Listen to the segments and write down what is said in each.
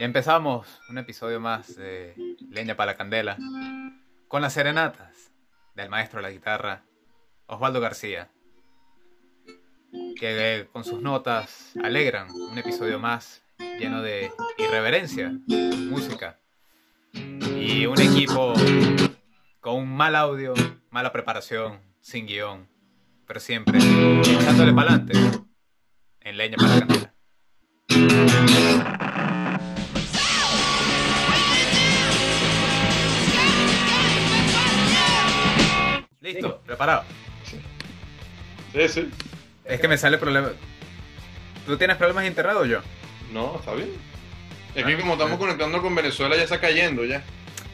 Ya empezamos un episodio más de Leña para la Candela con las serenatas del maestro de la guitarra, Osvaldo García, que con sus notas alegran un episodio más lleno de irreverencia, música y un equipo con un mal audio, mala preparación, sin guion, pero siempre echándole para adelante en Leña para la Candela. Listo, preparado. Sí, sí. Es que me sale problema. ¿Tú tienes problemas o yo? No, está bien. Es Ah, que como estamos bueno. conectando con Venezuela ya está cayendo ya.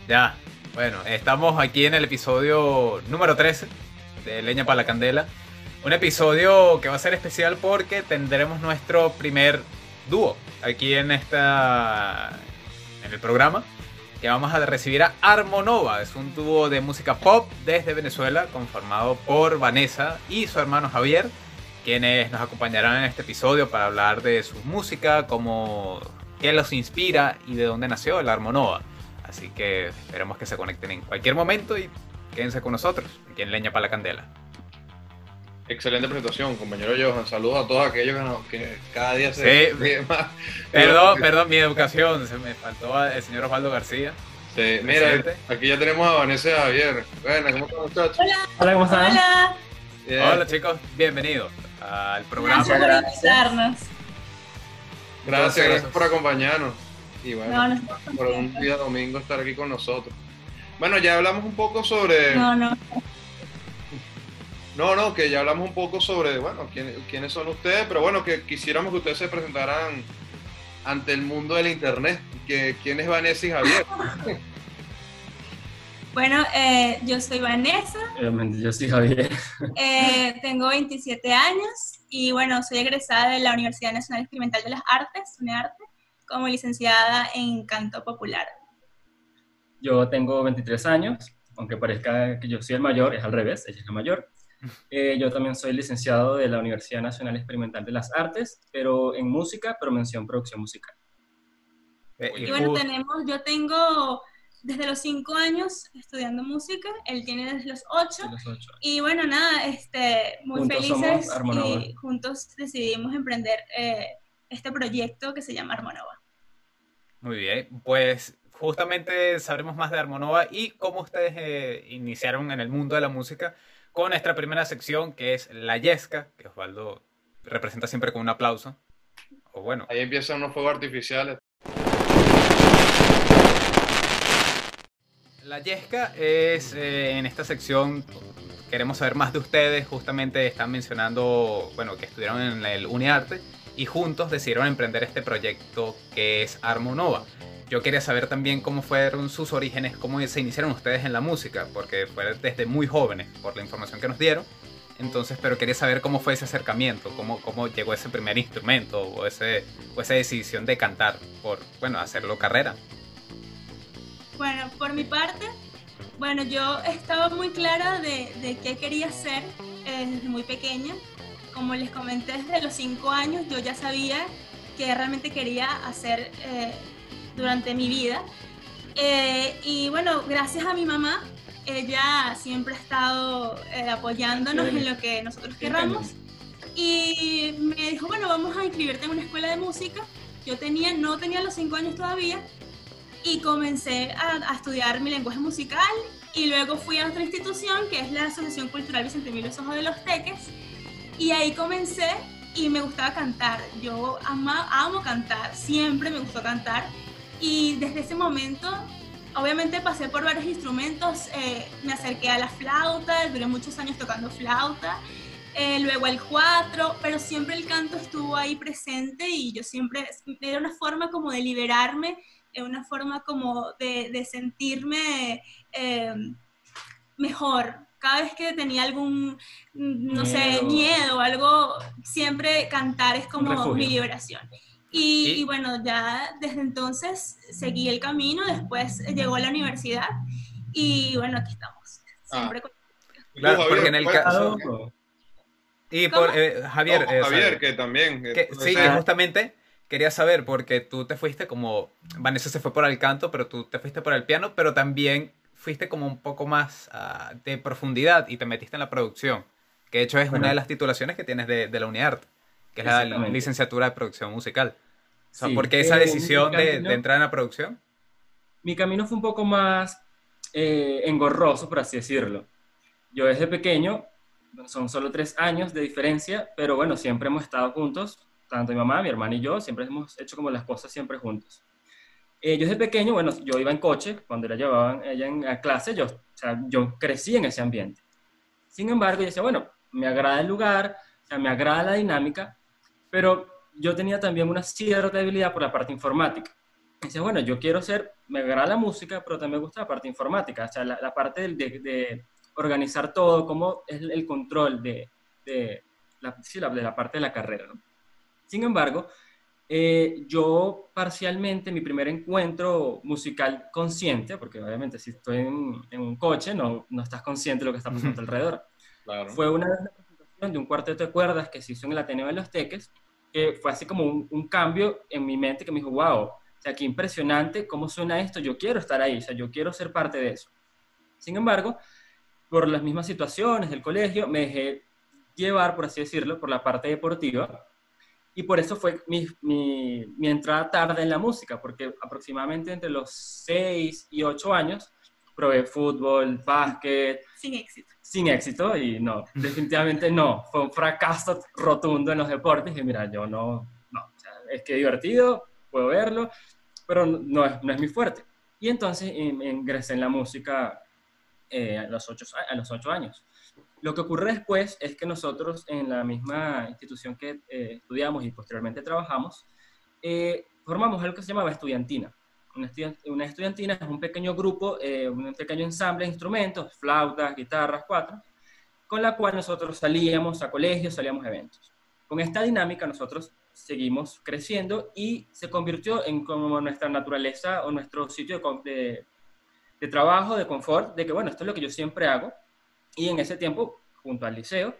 Ya. Bueno, estamos aquí en el episodio número 13 de Leña para la Candela. Un episodio que va a ser especial porque tendremos nuestro primer dúo aquí en esta en el programa que vamos a recibir a Armonova. Es un dúo de música pop desde Venezuela conformado por Vanessa y su hermano Javier, quienes nos acompañarán en este episodio para hablar de su música, cómo qué los inspira y de dónde nació el Armonova. Así que esperemos que se conecten en cualquier momento y quédense con nosotros aquí en Leña para la Candela. Excelente presentación, compañero Johan. Saludos a todos aquellos que, nos- que cada día se Sí. más. Perdón, perdón, mi educación, se me faltó el señor Osvaldo García. Sí, mira, aquí ya tenemos a Vanessa Javier. Bueno, ¿cómo están muchachos? Hola, ¿cómo están? Hola. Hola chicos, bienvenidos al programa. gracias por invitarnos. Gracias, gracias por acompañarnos. Y bueno, No, no, por un día domingo estar aquí con nosotros. Bueno, ya hablamos un poco sobre... no, no. No, no, que ya hablamos un poco sobre, bueno, quién- quiénes son ustedes, pero bueno, que quisiéramos que ustedes se presentaran ante el mundo del internet. Que, ¿Quién es Vanessa y Javier? Bueno, eh, yo soy Vanessa, Obviamente, yo soy Javier. eh, tengo 27 años y bueno, soy egresada de la Universidad Nacional Experimental de las Artes, UNEARTE, como licenciada en canto popular. Yo tengo 23 años, aunque parezca que yo soy el mayor, es al revés, ella es la mayor. Eh, yo también soy licenciado de la Universidad Nacional Experimental de las Artes, pero en música, pero mención producción musical. Eh, Y bueno, tenemos, yo tengo desde los 5 años estudiando música, él tiene desde los 8. de los ocho. Y bueno, nada, este, muy Juntos felices y juntos decidimos emprender eh, este proyecto que se llama Armonova. Muy bien, pues justamente sabremos más de Armonova y cómo ustedes eh, iniciaron en el mundo de la música con nuestra primera sección que es La Yesca, que Osvaldo representa siempre con un aplauso. O bueno, Ahí empiezan unos fuegos artificiales. La Yesca es eh, en esta sección queremos saber más de ustedes. Justamente están mencionando, bueno, que estudiaron en el UniArte y juntos decidieron emprender este proyecto que es Armonova. Yo quería saber también cómo fueron sus orígenes, cómo se iniciaron ustedes en la música, porque fue desde muy jóvenes, por la información que nos dieron. Entonces, pero quería saber cómo fue ese acercamiento, cómo, cómo llegó ese primer instrumento o, ese, o esa decisión de cantar por, bueno, hacerlo carrera. Bueno, por mi parte, bueno, yo estaba muy clara de, qué quería eh, desde muy pequeña. Como les comenté, desde los 5 años yo ya sabía que realmente quería hacer eh, durante mi vida. Eh, y bueno, gracias a mi mamá, ella siempre ha estado eh, apoyándonos en lo que nosotros querramos. Y me dijo, bueno, vamos a inscribirte en una escuela de música. Yo tenía, no tenía los 5 años todavía, y comencé a, a estudiar mi lenguaje musical y luego fui a otra institución que es la Asociación Cultural Vicente Emilio Sojo de los Teques y ahí comencé y me gustaba cantar. Yo ama, amo cantar, siempre me gustó cantar y desde ese momento obviamente pasé por varios instrumentos, eh, me acerqué a la flauta, duré muchos años tocando flauta. eh, luego el cuatro, pero siempre el canto estuvo ahí presente y yo siempre, era una forma como de liberarme es una forma como de, de sentirme eh, mejor. Cada vez que tenía algún, no sé, Miedo. miedo o algo, siempre cantar es como mi liberación. Y, Y- y bueno, ya desde entonces seguí el camino, después llegó la universidad y bueno, aquí estamos. Siempre con- Claro, porque en el ¿cuál- caso... Y por, eh, Javier, No, eh, Javier, que también. que- o sí, sea, que justamente quería saber, porque tú te fuiste como, Vanessa se fue por el canto, pero tú te fuiste por el piano, pero también fuiste como un poco más ah, de profundidad y te metiste en la producción, que de hecho es una de las titulaciones que tienes de, de la UNIART, que es la licenciatura de producción musical. O sea, ¿por qué esa eh, decisión de, de, entrar en la producción? Mi camino fue un poco más eh, engorroso, por así decirlo. Yo desde pequeño, son solo tres años de diferencia, pero bueno, siempre hemos estado juntos, tanto mi mamá, mi hermana y yo, siempre hemos hecho como las cosas siempre juntos. Eh, yo desde pequeño, bueno, yo iba en coche, cuando la llevaban ella en a clase, yo, o sea, yo crecí en ese ambiente. Sin embargo, yo decía, bueno, me agrada el lugar, o sea, me agrada la dinámica, pero yo tenía también una cierta debilidad por la parte informática. Dice, bueno, yo quiero ser, me agrada la música, pero también me gusta la parte informática, o sea, la, parte de, de, organizar todo, cómo es el control de, de, la, sí, de la parte de la carrera. ¿no? Sin embargo, eh, yo parcialmente, mi primer encuentro musical consciente, porque obviamente si estoy en, en un coche no, no, estás consciente de lo que está pasando alrededor, claro. fue una presentación de un cuarteto de cuerdas que se hizo en el Ateneo de los Teques, que fue así como un, un cambio en mi mente que me dijo, wow, sea, qué impresionante cómo suena esto, yo quiero estar ahí, o sea, yo quiero ser parte de eso. Sin embargo, por las mismas situaciones del colegio, me dejé llevar, por así decirlo, por la parte deportiva, y por eso fue mi, mi, mi entrada tarde en la música, porque aproximadamente entre los 6 y 8 años probé fútbol, básquet. Sin éxito. Sin éxito, y no, definitivamente no. Fue un fracaso rotundo en los deportes, y mira, yo no, no, o sea, es que divertido, puedo verlo, pero no es, no es mi fuerte. Y entonces ingresé en la música eh, a, los ocho, a los ocho años. Lo que ocurre después es que nosotros en la misma institución que eh, estudiamos y posteriormente trabajamos, eh, formamos algo que se llamaba estudiantina. Una, estudiantina es un pequeño grupo, un pequeño ensamble de instrumentos, flautas, guitarras, cuatro, con la cual nosotros salíamos a colegios, salíamos a eventos. Con esta dinámica nosotros seguimos creciendo y se convirtió en como nuestra naturaleza o nuestro sitio de, de, trabajo, de confort, de que bueno, esto es lo que yo siempre hago. Y en ese tiempo, junto al liceo,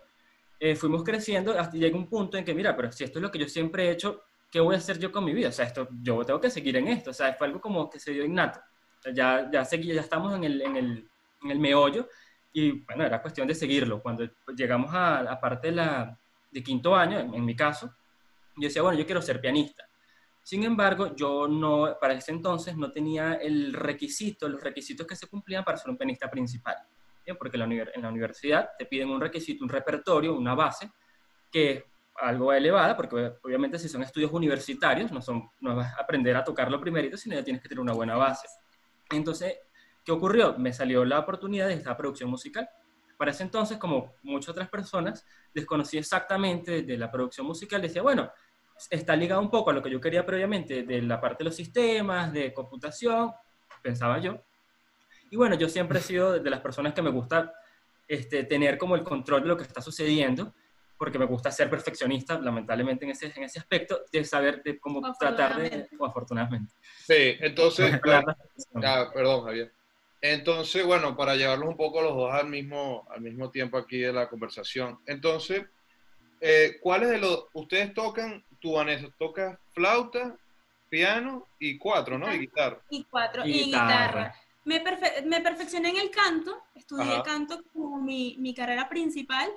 eh, fuimos creciendo hasta llega un punto en que, mira, pero si esto es lo que yo siempre he hecho, ¿qué voy a hacer yo con mi vida? O sea, esto, yo tengo que seguir en esto. O sea, fue algo como que se dio innato. ya, ya, seguí, ya estamos en el, en, el, en el meollo y bueno, era cuestión de seguirlo. Cuando llegamos a la parte de, la, de quinto año, en mi caso, yo decía, bueno, yo quiero ser pianista. Sin embargo, yo no, para ese entonces no tenía el requisito, los requisitos que se cumplían para ser un pianista principal. Porque en la, en la universidad te piden un requisito, un repertorio, una base, que algo elevada, porque obviamente si son estudios universitarios, no, son, no vas a aprender a tocarlo primerito, sino ya tienes que tener una buena base. Entonces, ¿qué ocurrió? Me salió la oportunidad de esta producción musical. Para ese entonces, como muchas otras personas, desconocí exactamente de la producción musical, decía, bueno, está ligado un poco a lo que yo quería previamente de la parte de los sistemas, de computación, pensaba yo. Y bueno, yo siempre he sido de las personas que me gusta este, tener como el control de lo que está sucediendo, porque me gusta ser perfeccionista, lamentablemente en ese, en ese aspecto, de saber de cómo tratar de, o afortunadamente. Sí, entonces, ah, perdón Javier. Entonces, bueno, para llevarlos un poco los dos al mismo, al mismo tiempo aquí de la conversación. Entonces, eh, ¿cuáles de los, ustedes tocan tú, Vanessa, tocas flauta, piano y cuatro, ¿no? Y guitarra. Y cuatro, y, guitarra. Me, me, perfeccioné en el canto, estudié canto como mi, mi, carrera principal,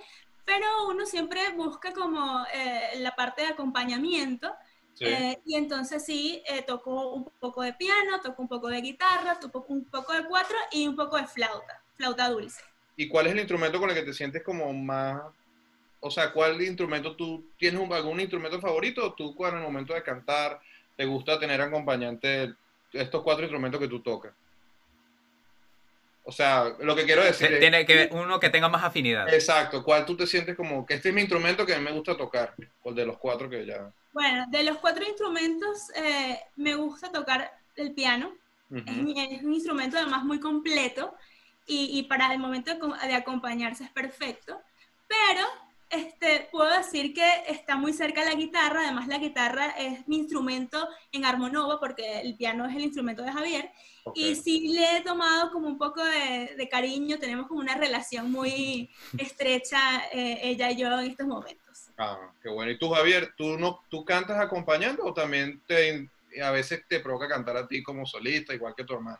pero uno siempre busca como eh, la parte de acompañamiento. Eh, y entonces sí, eh, toco un poco de piano, toco un poco de guitarra, toco un poco de cuatro y un poco de flauta, flauta dulce. ¿Y cuál es el instrumento con el que te sientes como más o sea, ¿cuál instrumento tú tienes algún instrumento favorito o tú cuando en el momento de cantar te gusta tener acompañante estos cuatro instrumentos que tú tocas? O sea, lo que quiero decir Tiene que uno que tenga más afinidad. Exacto, ¿cuál tú te sientes como que este es mi instrumento que a mí me gusta tocar? O de los cuatro que ya... Bueno, de los cuatro instrumentos eh, me gusta tocar el piano. es, un instrumento además muy completo y, y para el momento de, de acompañarse es perfecto. Pero este, puedo decir que está muy cerca de la guitarra, además la guitarra es mi instrumento en Armonova, porque el piano es el instrumento de Javier, y sí le he tomado como un poco de, cariño, tenemos como una relación muy estrecha eh, ella y yo en estos momentos. Ah, qué bueno. ¿Y tú, Javier, tú, no, tú cantas acompañando o también te, a veces te provoca cantar a ti como solista, igual que tu hermano?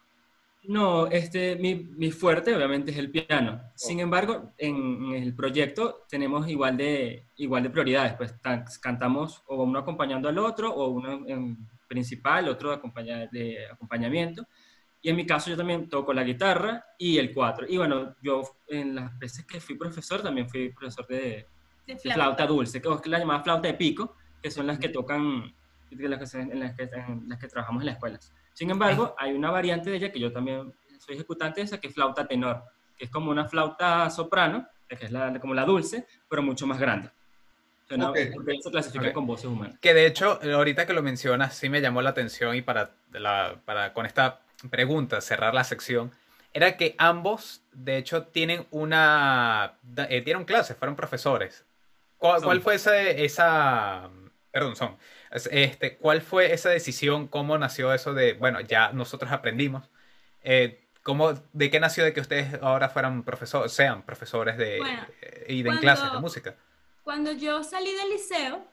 No, este, mi, mi fuerte obviamente es el piano. Sin embargo, en, el proyecto tenemos igual de, igual de prioridades. Pues cantamos o uno acompañando al otro, o uno en principal, otro de, de acompañamiento. Y en mi caso yo también toco la guitarra y el cuatro. Y bueno, yo en las veces que fui profesor también fui profesor de, flauta. dulce, que es la llamada flauta de pico, que son las que tocan, en las que, en las que, en las que trabajamos en las escuelas. Sin embargo, hay una variante de ella que yo también soy ejecutante de esa, que es flauta tenor, que es como una flauta soprano, que es la, como la dulce, pero mucho más grande. Porque se clasifica con voces humanas. Que de hecho, ahorita que lo mencionas, sí me llamó la atención y para, la, para con esta pregunta cerrar la sección, era que ambos, de hecho, tienen una. Eh, dieron clases, fueron profesores. ¿Cuál, fue esa, esa. Perdón, son. Este, ¿Cuál fue esa decisión? ¿Cómo nació eso de, bueno, ya nosotros aprendimos? Eh, ¿cómo, ¿De qué nació de que ustedes ahora fueran profesores, sean profesores de, eh, y den clases de música? Cuando yo salí del liceo,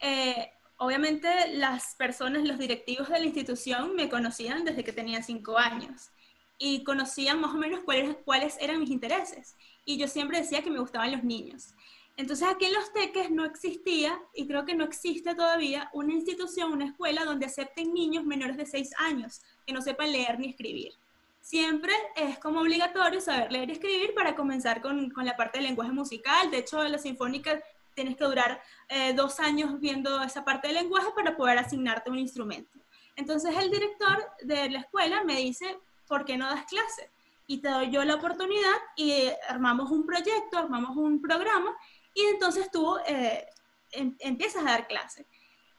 eh, obviamente las personas, los directivos de la institución me conocían desde que tenía cinco años y conocían más o menos cuáles, cuáles eran mis intereses. Y yo siempre decía que me gustaban los niños. Entonces aquí en Los Teques no existía, y creo que no existe todavía, una institución, una escuela donde acepten niños menores de 6 años que no sepan leer ni escribir. Siempre es como obligatorio saber leer y escribir para comenzar con, con la parte del lenguaje musical. De hecho, la sinfónica tienes que durar eh, dos años viendo esa parte del lenguaje para poder asignarte un instrumento. Entonces el director de la escuela me dice, ¿por qué no das clase? Y te doy yo la oportunidad y armamos un proyecto, armamos un programa y entonces tú eh, em, empiezas a dar clase.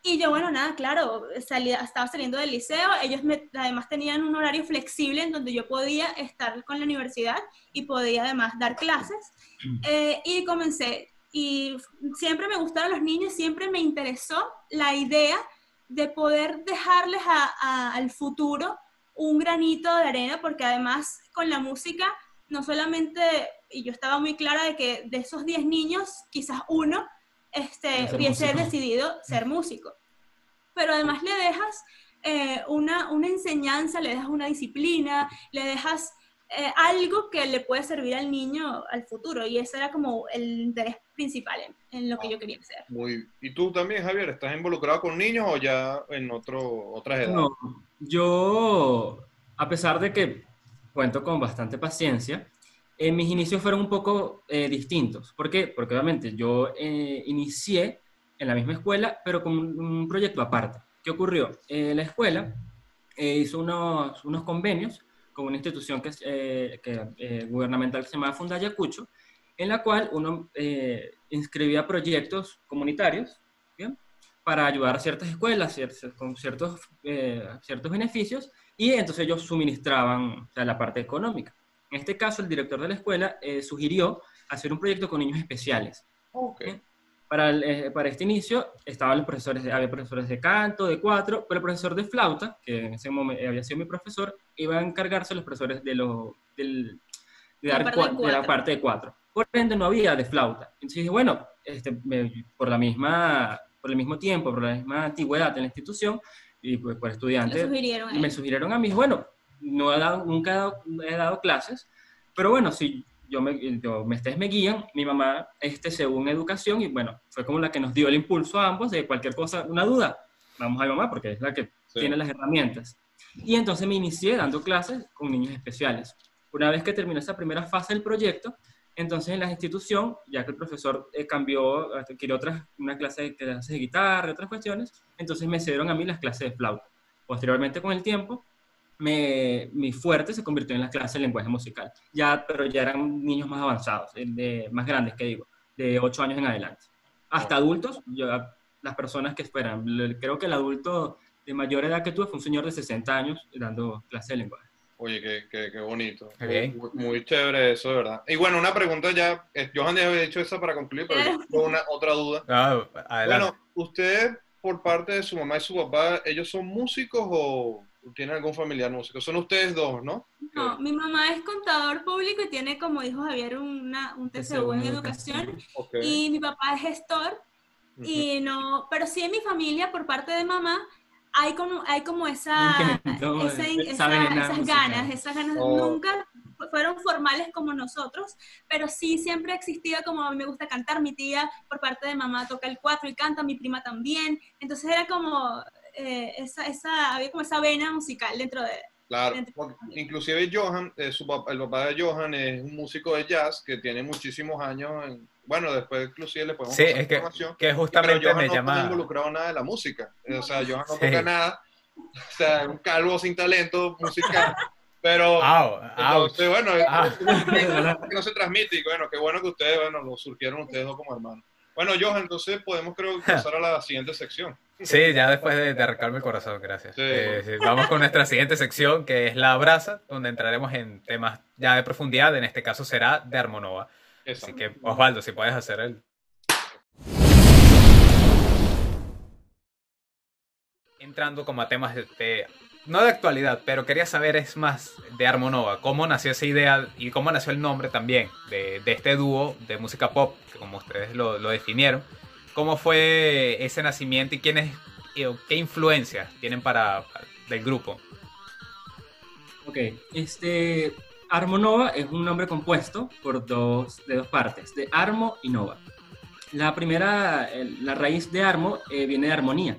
Y yo, bueno, nada, claro, salía, estaba saliendo del liceo, ellos además tenían un horario flexible en donde yo podía estar con la universidad y podía además dar clases. Mm. Eh, y comencé, y siempre me gustaron los niños, siempre me interesó la idea de poder dejarles al futuro un granito de arena, porque además con la música no solamente, y yo estaba muy clara de que de esos 10 niños, quizás uno este, hubiese decidido ser músico. Pero además le dejas eh, una, una, enseñanza, le dejas una disciplina, le dejas eh, algo que le puede servir al niño al futuro. Y ese era como el interés principal en, lo que yo quería hacer. Muy, ¿Y tú también, Javier, estás involucrado con niños o ya en otro, otras edades? No, yo, a pesar de que cuento con bastante paciencia. Eh, mis inicios fueron un poco eh, distintos. ¿Por qué? Porque obviamente yo eh, inicié en la misma escuela, pero con un, proyecto aparte. ¿Qué ocurrió? la escuela hizo unos, unos, convenios con una institución que, que gubernamental que se llama Funda Ayacucho, en la cual uno inscribía proyectos comunitarios para ayudar a ciertas escuelas con ciertos, ciertos beneficios y entonces ellos suministraban la parte económica. En este caso, el director de la escuela eh, sugirió hacer un proyecto con niños especiales. Okay. Para, eh, para, este inicio estaban los profesores, de, había profesores de canto, de cuatro, pero el profesor de flauta, que en ese momento había sido mi profesor, iba a encargarse los profesores de, lo, del, de, dar de, la parte de cuatro. Por ende, no había de flauta. Entonces dije, bueno, este, por, la misma, por el mismo tiempo, por la misma antigüedad de la institución, y pues por estudiantes me sugirieron a mí, bueno, no he dado, nunca he dado, clases, pero bueno, si yo me, yo, ustedes me guían, mi mamá, este, según educación, y bueno, fue como la que nos dio el impulso a ambos de cualquier cosa, una duda, vamos a mi mamá porque es la que tiene las herramientas. Y entonces me inicié dando clases con niños especiales. Una vez que terminó esa primera fase del proyecto, entonces en la institución, ya que el profesor eh, cambió, quiere otras, una clase de, clases de guitarra, otras cuestiones, entonces me cedieron a mí las clases de flauta. Posteriormente, con el tiempo, me, mi fuerte se convirtió en las clases de lenguaje musical. Ya, pero ya eran niños más avanzados, eh, de, más grandes, que digo, de 8 años en adelante. Hasta adultos, yo, las personas que esperan. Creo que el adulto de mayor edad que tuve fue un señor de 60 años dando clase de lenguaje. Oye, qué, qué, bonito. Muy, chévere eso, de verdad. Y bueno, una pregunta ya. Johan ya había dicho esa para concluir, pero tengo una otra duda. Ah, bueno, ¿usted por parte de su mamá y su papá, ellos son músicos o tienen algún familiar músico? Son ustedes dos, ¿no? No, mi mamá es contador público y tiene, como dijo Javier, una, un TCU en educación. Y mi papá es gestor Y no, pero sí en mi familia, por parte de mamá, hay como, hay como esa, esas ganas, esas ganas oh. nunca fueron formales como nosotros, pero sí siempre existía como a mí me gusta cantar, mi tía por parte de mamá toca el cuatro y canta, mi prima también, entonces era como eh, esa, esa, había como esa vena musical dentro de... Claro, inclusive Johan, eh, su el papá de Johan es un músico de jazz que tiene muchísimos años en, bueno, después inclusive le podemos sí, es que, información. que justamente pero Johan me no está involucrado nada de la música. O sea, Johan no toca nada. O sea, un calvo sin talento musical. Pero, entonces, bueno, que no se transmite. Y bueno, qué bueno que ustedes, bueno, lo surgieron ustedes dos como hermanos. Bueno, Johan, entonces podemos creo pasar a la siguiente sección. Sí, ya después de, de arrancarme el corazón, gracias. Eh, vamos con nuestra siguiente sección, que es la brasa, donde entraremos en temas ya de profundidad, en este caso será de Armonova. Así que, Osvaldo, si puedes hacer el... Entrando como a temas de, no de actualidad, pero quería saber es más de Armonova, cómo nació esa idea y cómo nació el nombre también de, este dúo de música pop, que como ustedes lo, definieron. ¿Cómo fue ese nacimiento y quiénes, qué influencias tienen para, para del grupo? Ok, este, Armonova es un nombre compuesto por dos, de dos partes, de armo y nova. La primera, la raíz de armo eh, viene de armonía.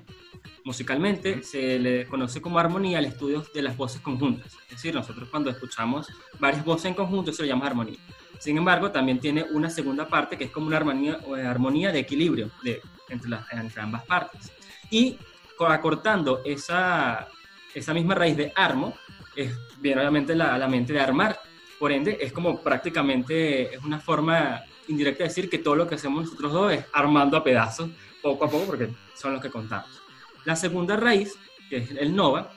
Musicalmente se le conoce como armonía al estudio de las voces conjuntas. Es decir, nosotros cuando escuchamos varias voces en conjunto eso lo llamamos armonía. Sin embargo, también tiene una segunda parte que es como una armonía, armonía de equilibrio de, entre, entre ambas partes. Y acortando esa, esa misma raíz de armo, es, viene obviamente la, a la mente de armar, por ende, es como prácticamente, es una forma indirecta de decir que todo lo que hacemos nosotros dos es armando a pedazos, poco a poco, porque son los que contamos. La segunda raíz, que es el nova,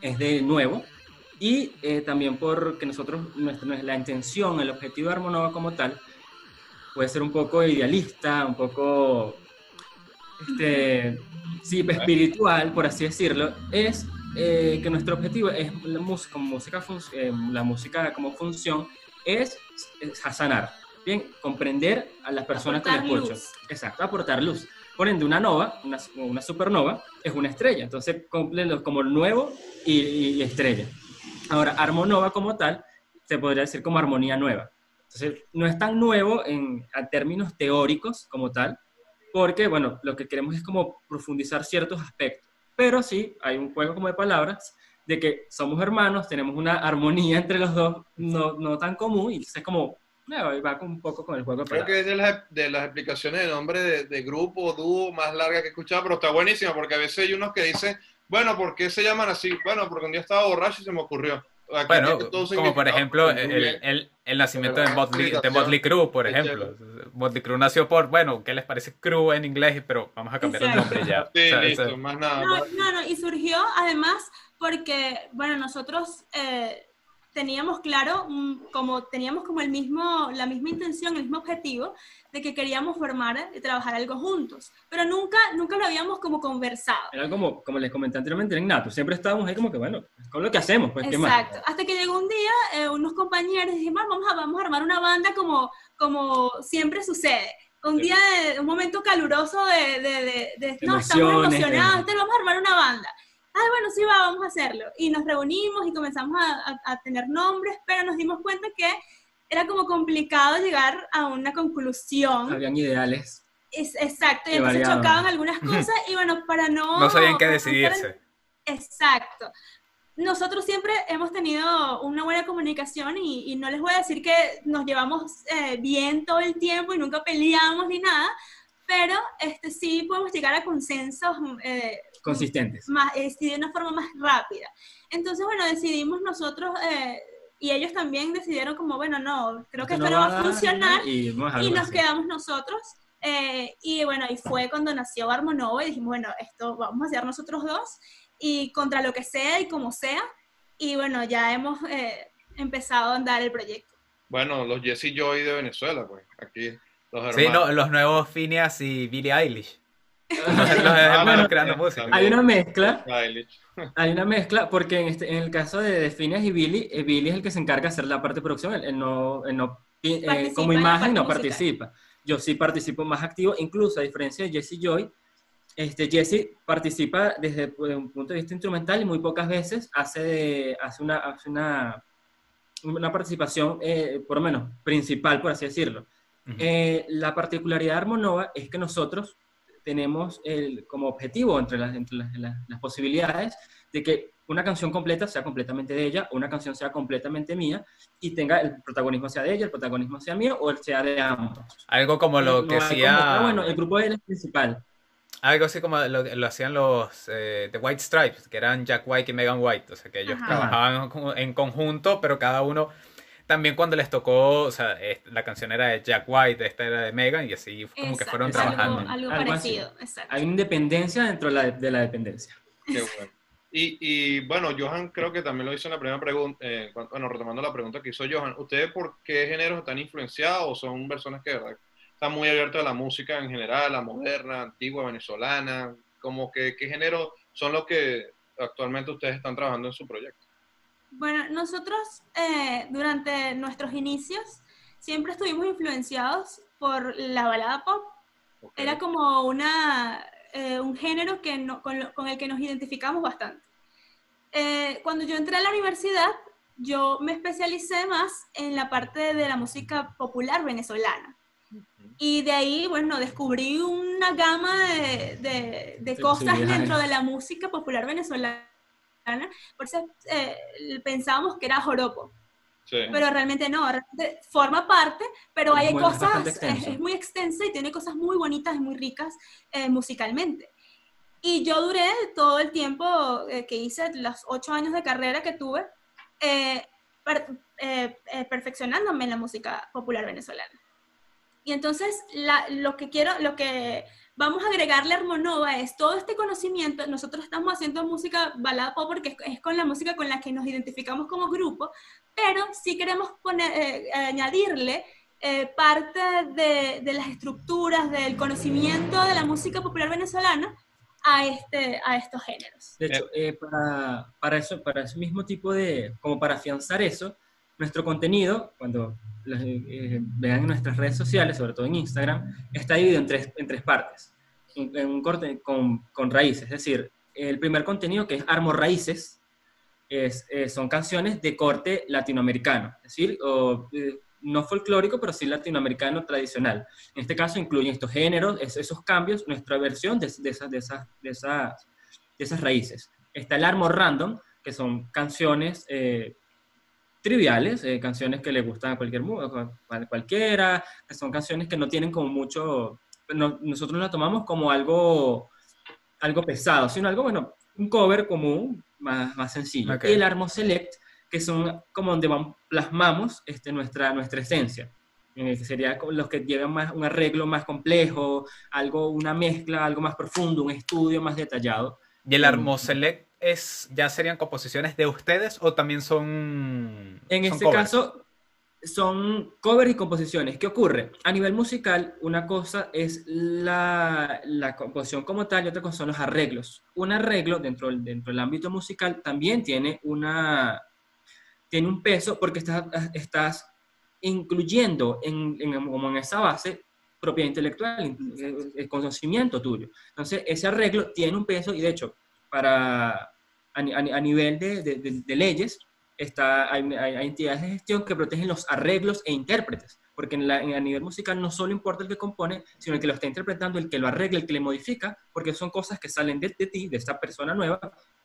es de nuevo, y eh, también porque nosotros, nuestra, la intención, el objetivo de Armonova como tal, puede ser un poco idealista, un poco este, sí, espiritual, por así decirlo, es eh, que nuestro objetivo es la música, como música, eh, la música como función es, sanar, bien, comprender a las personas que la escuchan. Exacto, aportar luz. Por ende, una nova, una, una supernova, es una estrella. Entonces, como nuevo y, y, estrella. Ahora, armonova como tal, se podría decir como armonía nueva. Entonces, no es tan nuevo en a términos teóricos como tal, porque, bueno, lo que queremos es como profundizar ciertos aspectos pero sí hay un juego como de palabras de que somos hermanos, tenemos una armonía entre los dos no, no tan común y es como, va un poco con el juego. Creo que es de las, de las explicaciones de nombre de, de grupo, dúo más larga que he escuchado, pero está buenísima porque a veces hay unos que dicen, bueno, ¿por qué se llaman así? Bueno, porque un día estaba borracho y se me ocurrió bueno, como por ejemplo el, el, el, nacimiento de Motley, de Motley Crue, por ejemplo. Motley Crue nació por, bueno, ¿qué les parece Crue en inglés? Pero vamos a cambiar el nombre ya. Sí, listo, más nada. No, no, no, y surgió además porque, bueno, nosotros eh, teníamos claro, como teníamos como el mismo, la misma intención, el mismo objetivo de que queríamos formar y trabajar algo juntos, pero nunca, nunca lo habíamos como conversado. Era como, como les comenté anteriormente, en Nato, siempre estábamos ahí como que, bueno, con lo que hacemos, pues, Exacto, hasta que llegó un día, eh, unos compañeros dijimos, vamos a, vamos a armar una banda como, como siempre sucede. Un día, de, un momento caluroso de, de, de, no, estamos emocionados, vamos a armar una banda ah, bueno, sí, va, vamos a hacerlo. Y nos reunimos y comenzamos a, tener nombres, pero nos dimos cuenta que era como complicado llegar a una conclusión. Habían ideales. Es, exacto, y entonces chocaban algunas cosas y bueno, para no... No sabían qué decidirse. Exacto. Nosotros siempre hemos tenido una buena comunicación y, no les voy a decir que nos llevamos eh, bien todo el tiempo y nunca peleamos ni nada, pero este, sí podemos llegar a consensos eh, consistentes. Más, de una forma más rápida. Entonces, bueno, decidimos nosotros, eh, y ellos también decidieron como, bueno, no, creo que esto no va a funcionar, y, nos quedamos nosotros. Eh, y bueno, y fue cuando nació Armonova y dijimos, bueno, esto vamos a hacer nosotros dos, y contra lo que sea y como sea, y bueno, ya hemos eh, empezado a andar el proyecto. Bueno, los Jesse Joy de Venezuela, pues, aquí. Los sí, no, los nuevos Phineas y Billie Eilish. Ah, hay una mezcla. Hay una mezcla porque en, este, en el caso de, Phineas y Billy, eh, Billy es el que se encarga de hacer la parte de producción, él, no, no eh, como imagen no participa. yo sí participo más activo, incluso a diferencia de Jesse Joy, este, Jesse participa desde un punto de vista instrumental y muy pocas veces hace, hace, una, hace una, una participación, eh, por lo menos, principal, por así decirlo. Eh, la particularidad de Armonova es que nosotros tenemos el, como objetivo entre, las, entre las, las, posibilidades de que una canción completa sea completamente de ella, o una canción sea completamente mía, y tenga el protagonismo sea de ella, el protagonismo sea mío, o el sea de ambos. Algo como lo que hacía... bueno, el grupo de él es principal. Algo así como lo, hacían los eh, The White Stripes, que eran Jack White y Megan White. O sea, que ellos trabajaban en conjunto, pero cada uno. También cuando les tocó, o sea, la canción era de Jack White, esta era de Megan, y así como que fueron trabajando. Algo, parecido, Hay independencia dentro de la, de la dependencia. Qué bueno. Y, y, bueno, Johan creo que también lo hizo en la primera pregunta, eh, bueno, retomando la pregunta que hizo Johan, ¿ustedes por qué géneros están influenciados o son personas que de verdad está muy abierta a la música en general, la moderna, antigua, venezolana, como que qué género son los que actualmente ustedes están trabajando en su proyecto. Bueno, nosotros eh, durante nuestros inicios siempre estuvimos influenciados por la balada pop. Era como una, eh, un género que no, con, con, el que nos identificamos bastante. Eh, cuando yo entré a la universidad, yo me especialicé más en la parte de la música popular venezolana. Y de ahí, bueno, descubrí una gama de, de, cosas dentro de la música popular venezolana. Por eso eh, pensábamos que era joropo. Pero realmente no, realmente forma parte, pero hay cosas, es, muy extensa y tiene cosas muy bonitas y muy ricas eh, musicalmente. Y yo duré todo el tiempo eh, que hice, los ocho años de carrera que tuve, perfeccionándome en la música popular venezolana. Y entonces lo que quiero, lo que vamos a agregarle Armonova es todo este conocimiento. Nosotros estamos haciendo música balada pop porque es, con la música con la que nos identificamos como grupo, pero sí queremos poner, eh, añadirle eh, parte de, de, las estructuras, del conocimiento de la música popular venezolana a, este, a estos géneros. De hecho, eh, para, para, eso, para ese mismo tipo de, como para afianzar eso, nuestro contenido, cuando eh, vean en nuestras redes sociales, sobre todo en Instagram, está dividido en tres, en tres partes, en, un corte con, con, raíces. Es decir, el primer contenido, que es Armo Raíces, es, eh, son canciones de corte latinoamericano, es decir, eh, no folclórico, pero sí latinoamericano tradicional. En este caso incluyen estos géneros, esos cambios, nuestra versión de, de, esas, de, esas, de, esas, de esas raíces. Está el Armo Random, que son canciones triviales, eh, canciones que le gustan a cualquier a cualquiera, que son canciones que no tienen como mucho, nosotros la tomamos como algo, algo pesado, sino algo, bueno, un cover común, más, más sencillo. Y el Armo Select, que son como donde plasmamos este, nuestra, nuestra esencia. Eh, que sería los que llevan más un arreglo más complejo, algo, una mezcla, algo más profundo, un estudio más detallado. ¿Y el Armo Select es, ya serían composiciones de ustedes o también son... En este caso son covers y composiciones. ¿Qué ocurre? A nivel musical, una cosa es la, la, composición como tal y otra cosa son los arreglos. Un arreglo dentro, dentro del ámbito musical también tiene, una, tiene un peso porque estás, estás incluyendo en, en, como en esa base propiedad intelectual, el conocimiento tuyo. Entonces, ese arreglo tiene un peso y de hecho, para a, nivel de, leyes, está, hay, entidades de gestión que protegen los arreglos e intérpretes, porque en a nivel musical no solo importa el que compone, sino el que lo está interpretando, el que lo arregla, el que le modifica, porque son cosas que salen de, ti, de esta persona nueva,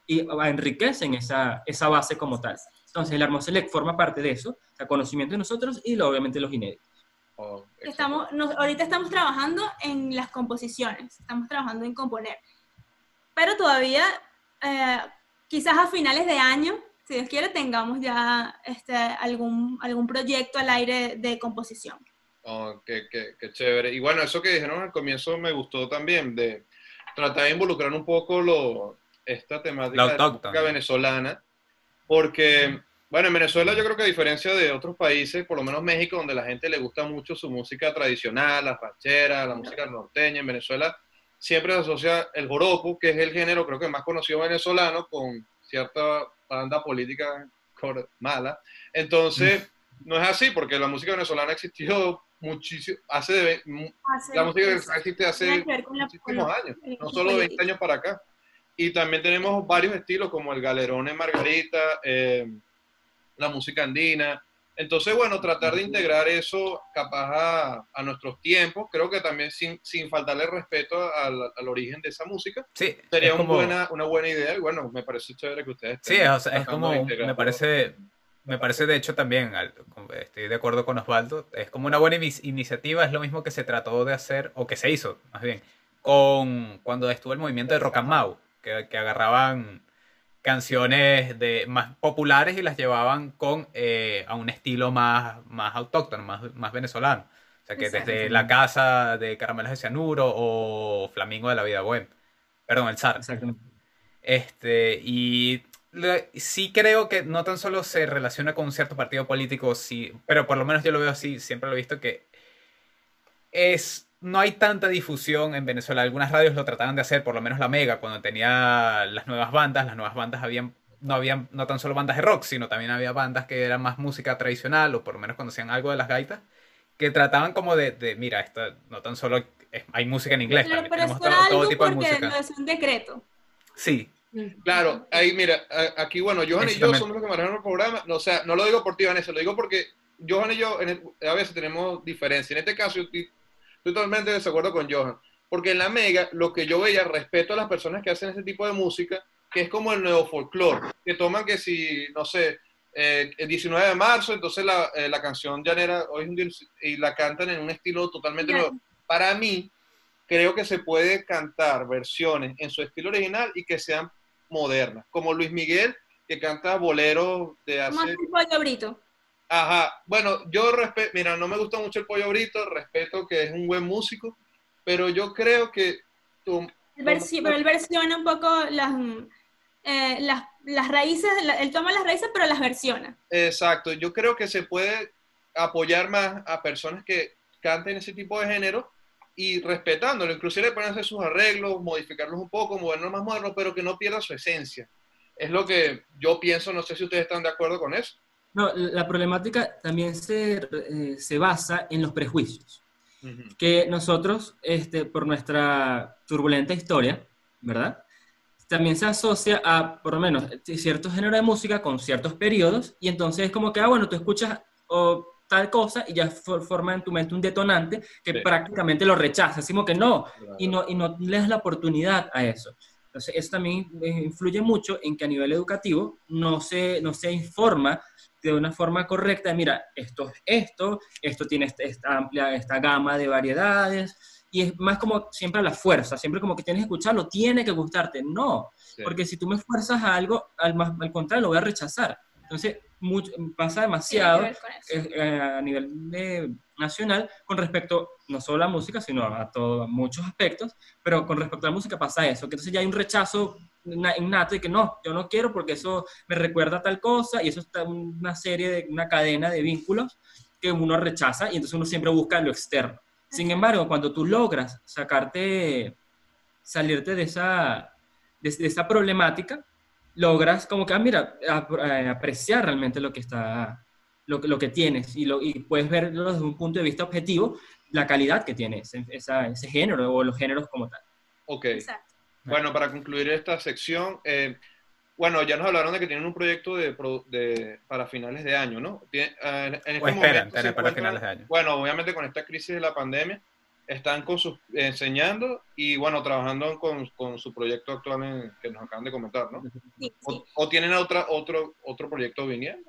y enriquecen esa, esa base como tal. Entonces el Armoselect forma parte de eso, el conocimiento de nosotros y obviamente los inéditos. Oh, estamos, ahorita estamos trabajando en las composiciones, estamos trabajando en componer, pero todavía eh, quizás a finales de año, si Dios quiere, tengamos ya este, algún, algún proyecto al aire de composición. Oh, qué, qué, qué, chévere. Y bueno, eso que dijeron al comienzo me gustó también, de tratar de involucrar un poco lo, esta temática de la música venezolana, porque, bueno, en Venezuela yo creo que a diferencia de otros países, por lo menos México, donde la gente le gusta mucho su música tradicional, la fachera, la música norteña, en Venezuela siempre se asocia el joropo, que es el género creo que más conocido venezolano, con cierta banda política mala. Entonces, no es así, porque la música venezolana existió muchísimo, hace, la música que existe hace muchísimos años, no solo 20 años para acá. Y también tenemos varios estilos como el galerone margarita, eh, la música andina. Entonces, bueno, tratar de integrar eso capaz a, nuestros tiempos, creo que también sin, sin faltarle respeto al, al, origen de esa música, sí, sería una, buena, una buena idea. Y bueno, me parece chévere que ustedes... Sí, o sea, es como, me parece, me parece de hecho también, estoy de acuerdo con Osvaldo, es como una buena iniciativa, es lo mismo que se trató de hacer, o que se hizo, más bien, con cuando estuvo el movimiento de Rock and Mau, que, que agarraban canciones de, más populares y las llevaban con eh, a un estilo más, más autóctono, más, más venezolano. O sea que desde La Casa de Caramelos de Cianuro o Flamingo de la Vida Buena. Perdón, el zar. Exactamente. Este, y sí creo que no tan solo se relaciona con un cierto partido político, sí, pero por lo menos yo lo veo así, siempre lo he visto que es no hay tanta difusión en Venezuela. Algunas radios lo trataban de hacer, por lo menos la Mega, cuando tenía las nuevas bandas. Las nuevas bandas habían, no habían no tan solo bandas de rock, sino también había bandas que eran más música tradicional, o por lo menos conocían algo de las gaitas, que trataban como de, mira, esto no tan solo hay música en inglés, pero, pero es todo, tipo de música. es un decreto. Sí. Claro, ahí mira, aquí bueno, Johan y yo somos los que manejan el programa, o sea, no lo digo por ti, Vanessa, lo digo porque Johan y yo a veces tenemos diferencia. En este caso, yo Estoy totalmente de desacuerdo con Johan. Porque en la Mega, lo que yo veía, respeto a las personas que hacen ese tipo de música, que es como el nuevo folclore, que toman que si, no sé, eh, el 19 de marzo, entonces la, eh, la canción llanera hoy es un día, y la cantan en un estilo totalmente nuevo. Para mí, creo que se puede cantar versiones en su estilo original y que sean modernas, como Luis Miguel, que canta boleros de hace... Más tipo Brito. Ajá, bueno, yo respeto, mira, no me gusta mucho el pollo brito, respeto que es un buen músico, pero yo creo que tú... pero él versiona un poco las, eh, las, las, raíces, él toma las raíces, pero las versiona. Exacto, yo creo que se puede apoyar más a personas que canten ese tipo de género y respetándolo, inclusive hacer sus arreglos, modificarlos un poco, moverlos más modernos, pero que no pierda su esencia. Es lo que yo pienso, no sé si ustedes están de acuerdo con eso. No, la problemática también se, eh, se basa en los prejuicios. Que nosotros, este, por nuestra turbulenta historia, ¿verdad? También se asocia a, por lo menos, cierto género de música con ciertos periodos, y entonces es como que, ah, bueno, tú escuchas o tal cosa y ya forma en tu mente un detonante que prácticamente lo rechaza, así como que no, y no, y no le das la oportunidad a eso. Entonces, eso también eh, influye mucho en que a nivel educativo no se, no se informa de una forma correcta, mira, esto es esto, esto tiene esta, amplia, esta gama de variedades, y es más como siempre a la fuerza, siempre como que tienes que escucharlo, tiene que gustarte, no, porque si tú me fuerzas a algo, al, al contrario, lo voy a rechazar. Entonces, pasa demasiado eh, a nivel nacional con respecto no solo a la música, sino a, todo, muchos aspectos, pero con respecto a la música pasa eso, que entonces ya hay un rechazo innato y que no, yo no quiero porque eso me recuerda a tal cosa y eso está una serie de, una cadena de vínculos que uno rechaza y entonces uno siempre busca lo externo. Sin embargo, cuando tú logras sacarte, salirte de esa, de, esa problemática, logras como que, ah, mira, eh, apreciar realmente lo que está, lo, lo que tienes y, lo, y puedes verlo desde un punto de vista objetivo, la calidad que tiene ese, ese género o los géneros como tal. Ok. Exacto. Bueno, para concluir esta sección, eh, bueno, ya nos hablaron de que tienen un proyecto de, para finales de año, ¿no? Eh, en, este o esperan tener para finales de año. Bueno, obviamente con esta crisis de la pandemia, están con sus, enseñando y, bueno, trabajando con, con su proyecto actual que nos acaban de comentar, ¿no? Sí, O, tienen otra, otro, otro proyecto viniendo?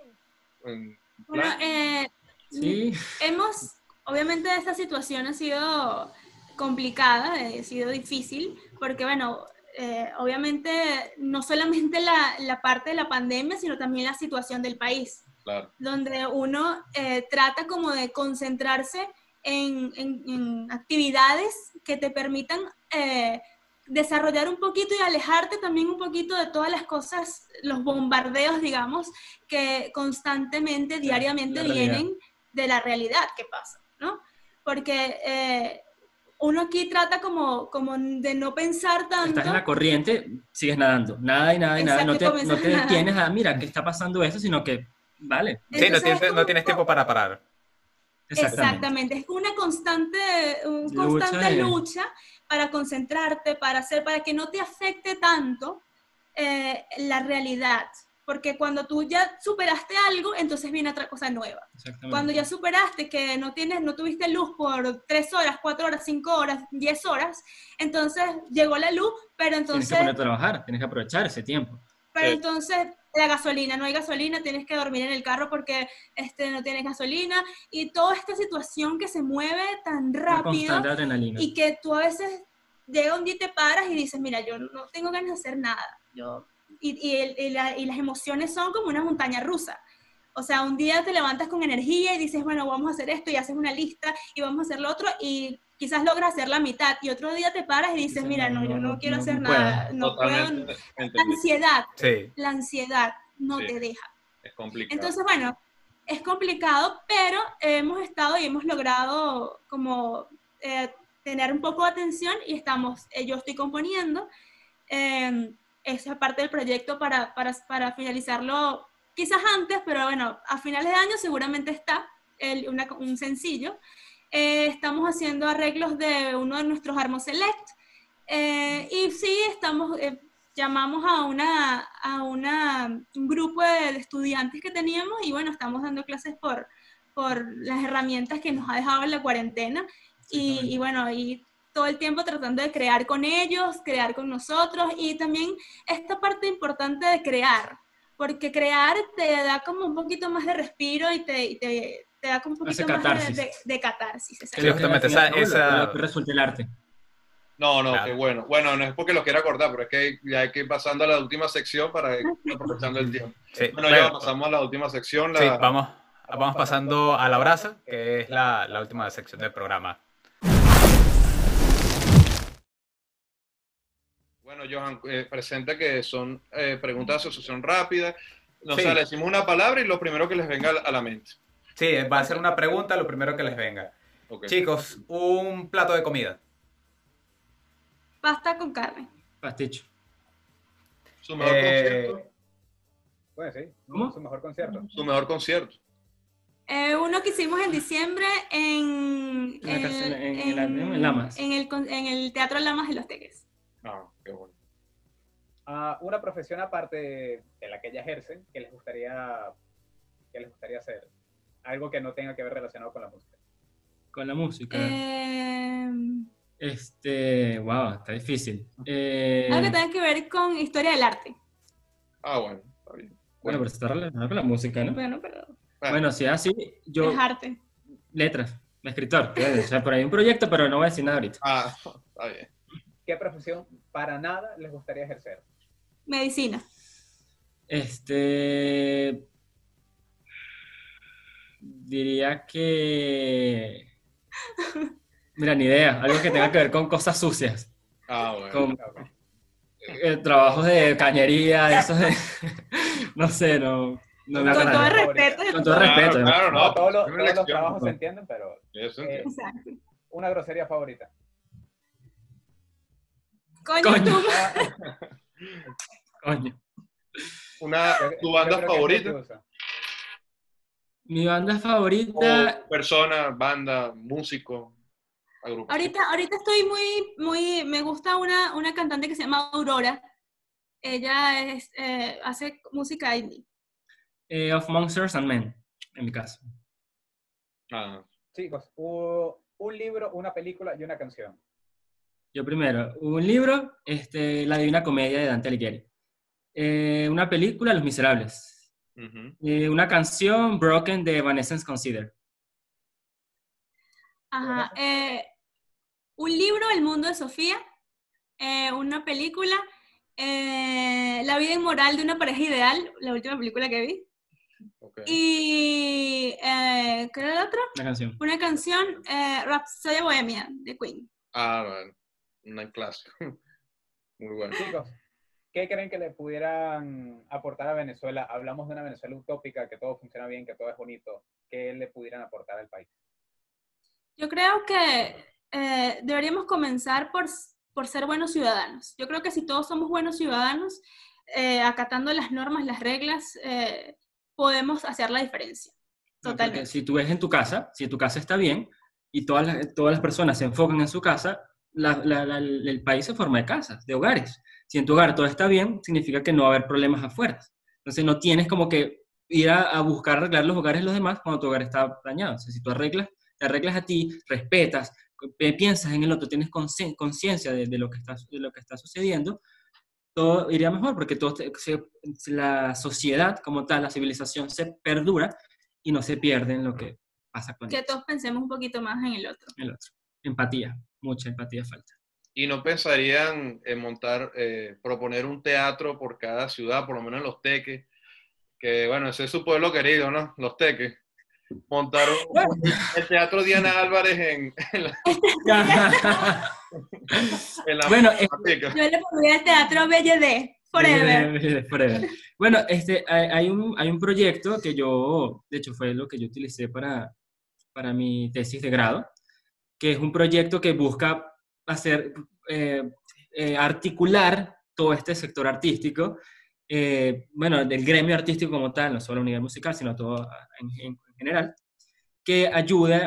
Bueno, eh, sí. hemos, obviamente esta situación ha sido complicada, ha sido difícil, porque bueno, eh, obviamente no solamente la, la, parte de la pandemia, sino también la situación del país, donde uno eh, trata como de concentrarse en, en, actividades que te permitan eh, desarrollar un poquito y alejarte también un poquito de todas las cosas, los bombardeos, digamos, que constantemente, diariamente vienen de la realidad que pasa, ¿no? Porque uno aquí trata como, como de no pensar tanto. Estás en la corriente, sigues nadando, nada y nada y nada, no te, no te detienes a, mira, ¿qué está pasando eso? Sino que, vale. Sí, no tienes, no tienes tiempo para parar. Exactamente. es una constante, un constante lucha, para concentrarte, para hacer, para que no te afecte tanto eh, la realidad. Porque cuando tú ya superaste algo, entonces viene otra cosa nueva. Cuando ya superaste que no tienes, no tuviste luz por tres horas, cuatro horas, cinco horas, diez horas, entonces llegó la luz, pero entonces... Tienes que poner a trabajar, tienes que aprovechar ese tiempo. Pero entonces la gasolina, no hay gasolina, tienes que dormir en el carro porque este, no tienes gasolina y toda esta situación que se mueve tan rápido y que tú a veces llega un día y te paras y dices, mira, yo no tengo ganas de hacer nada. Yo, y, y, y, las emociones son como una montaña rusa. O sea, un día te levantas con energía y dices, bueno, vamos a hacer esto y haces una lista y vamos a hacer lo otro y quizás logras hacer la mitad y otro día te paras y dices, mira, no, yo no, quiero hacer nada, no puedo. La ansiedad, la ansiedad no te deja. Es complicado. Entonces, bueno, es complicado, pero hemos estado y hemos logrado como eh, tener un poco de atención y estamos, eh, yo estoy componiendo eh, esa parte del proyecto para, para, para, finalizarlo quizás antes, pero bueno, a finales de año seguramente está el, un sencillo eh, estamos haciendo arreglos de uno de nuestros Armos Select. Eh, y sí, estamos, eh, llamamos a, una, a una, un grupo de, estudiantes que teníamos y bueno, estamos dando clases por, por las herramientas que nos ha dejado en la cuarentena. Y, y, bueno, y todo el tiempo tratando de crear con ellos, crear con nosotros y también esta parte importante de crear, porque crear te da como un poquito más de respiro y te, y te, te da como un poquito más de, de, catarsis. Sí, justamente esa... esa... Resulta el arte. No, no, qué bueno. Bueno, no es porque lo quiera cortar, pero es que ya hay que ir pasando a la última sección para ir aprovechando el tiempo. bueno, ya pasamos a la última sección. La... Sí, vamos, vamos pasando a la brasa, que es la, la última sección del programa. Bueno, Johan, eh, presenta que son eh, preguntas de asociación rápida. Nos sí. le decimos una palabra y lo primero que les venga a la mente. Sí, va a ser una pregunta, lo primero que les venga. Chicos, un plato de comida. Pasta con carne. Pasticho. Su mejor eh, concierto. Bueno, sí. ¿Cómo? Su mejor concierto. Su mejor concierto. Eh, uno que hicimos en diciembre en, en, el, en, en, Lamas. En el, en el Teatro Lamas de los Teques. Ah, qué bueno. Uh, una profesión aparte de la que ya ejercen, que les gustaría, que les gustaría hacer algo que no tenga que ver relacionado con la música. Con la música. Eh... Este, wow, está difícil. Eh... Algo que tenga que ver con historia del arte. Ah, bueno, está bien. Bueno, pero está relacionado con la música, ¿no? Bueno, pero... Bueno, si es así, yo... Es arte. Letras, escritor. o sea, por ahí un proyecto, pero no voy a decir nada ahorita. Ah, está bien. ¿Qué profesión para nada les gustaría ejercer? Medicina. Este, diría que. Mira, ni idea. Algo que tenga que ver con cosas sucias. Ah, bueno. Con eh, trabajos de cañería, eso de. no sé, no. no con, todo el respeto. Con todo el respeto. Claro, no, todos, los, todos los, trabajos se entienden, pero. Eh, una grosería favorita. Coño, Coño. tú. Coño. Una, ¿Tu banda favorita? Mi banda favorita. O persona, banda, músico, Ahorita, ahorita estoy muy, muy, me gusta una, una cantante que se llama Aurora. Ella es, eh, hace música indie. Eh, of Monsters and Men, en mi caso. Ah. Chicos, un libro, una película y una canción. Yo primero, un libro, este, La Divina Comedia de Dante Alighieri. Eh, una película, Los Miserables. Eh, una canción, Broken, de Evanescence Consider. Ajá. Eh, un libro, El mundo de Sofía. Eh, una película, La vida inmoral de una pareja ideal, la última película que vi. Y, ¿qué era la otra? Una canción. Una canción, Rhapsody Bohemia, de Queen. Ah, bueno, una clásica. Muy bueno. ¿Qué creen que le pudieran aportar a Venezuela? Hablamos de una Venezuela utópica, que todo funciona bien, que todo es bonito. ¿Qué le pudieran aportar al país? Yo creo que eh, deberíamos comenzar por, por ser buenos ciudadanos. Yo creo que si todos somos buenos ciudadanos, eh, acatando las normas, las reglas, eh, podemos hacer la diferencia. Totalmente. si tú ves en tu casa, si tu casa está bien y todas las, todas las personas se enfocan en su casa, el país se forma de casas, de hogares. Si en tu hogar todo está bien, significa que no va a haber problemas afuera. Entonces no tienes como que ir a, buscar arreglar los hogares de los demás cuando tu hogar está dañado. O sea, si tú arreglas, te arreglas a ti, respetas, piensas en el otro, tienes conciencia de, lo que está, de lo que está sucediendo, todo iría mejor porque todo la sociedad como tal, la civilización se perdura y no se pierde en lo que pasa con Que todos pensemos un poquito más en el otro. El otro. Empatía, mucha empatía falta. ¿Y no pensarían en montar, eh, proponer un teatro por cada ciudad, por lo menos en los teques? Que bueno, ese es su pueblo querido, ¿no? Los teques. Montar el teatro Diana Álvarez en, la, bueno, yo le pondría el teatro BLD. Forever. Forever. Bueno, este, hay, un, hay un proyecto que yo, de hecho fue lo que yo utilicé para, para mi tesis de grado, que es un proyecto que busca hacer, eh, eh, articular todo este sector artístico, eh, bueno, del gremio artístico como tal, no solo a nivel musical, sino todo en, general, que ayude,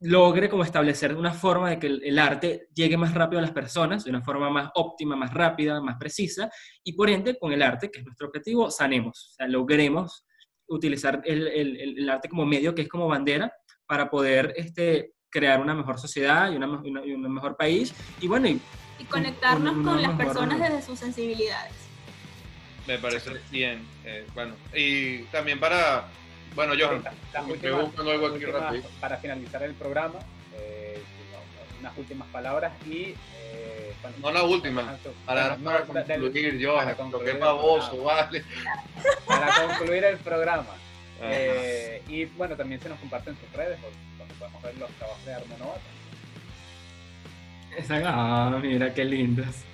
logre como establecer una forma de que el, arte llegue más rápido a las personas, de una forma más óptima, más rápida, más precisa, y por ende, con el arte, que es nuestro objetivo, sanemos, o sea, logremos utilizar el, el, el arte como medio, que es como bandera, para poder este, crear una mejor sociedad y, una, un mejor país. Y bueno, y, y conectarnos con las personas desde sus sensibilidades. Me parece bien. Eh, bueno, y también para, bueno, yo para finalizar el programa, eh, unas últimas palabras y eh, no la última, para, para, concluir, yo, para concluir, baboso, vale. Para concluir el programa. Eh, y bueno, también se nos comparten sus redes, donde podemos ver los trabajos de Armonova. Ah, mira qué lindos.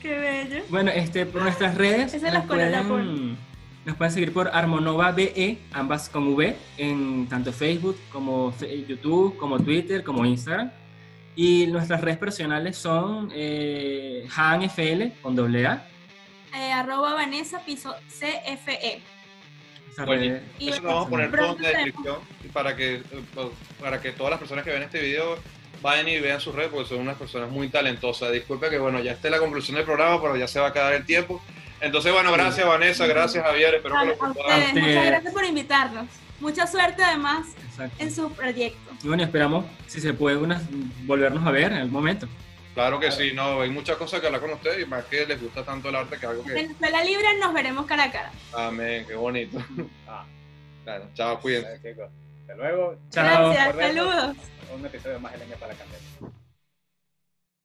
Qué bello. Bueno, este, por nuestras redes nos, pueden, nos pueden seguir por Armonova BE, ambas con V, en tanto Facebook como YouTube, como Twitter, como Instagram. Y nuestras redes personales son eh, HANFL con doble A. Eh, arroba Vanessa Piso CFE. Bueno, eso lo vamos a poner todo en la descripción para que, para que todas las personas que ven este video vayan y vean sus redes porque son unas personas muy talentosas. Disculpe que bueno, ya esté la conclusión del programa, pero ya se va a quedar el tiempo. Entonces, bueno, gracias Vanessa, gracias Javier, espero que lo Muchas gracias por invitarnos. Mucha suerte además en su proyecto. Y bueno, esperamos, si se puede, volvernos a ver en algún momento. Claro que sí, no, hay muchas cosas que hablar con ustedes y más que les gusta tanto el arte que algo que... Venezuela Libre nos veremos cara a cara. Amén, qué bonito. Ah. Claro, chao, cuídense. Hasta luego. Chao. Gracias, saludos. Un episodio más Leña para la Candela.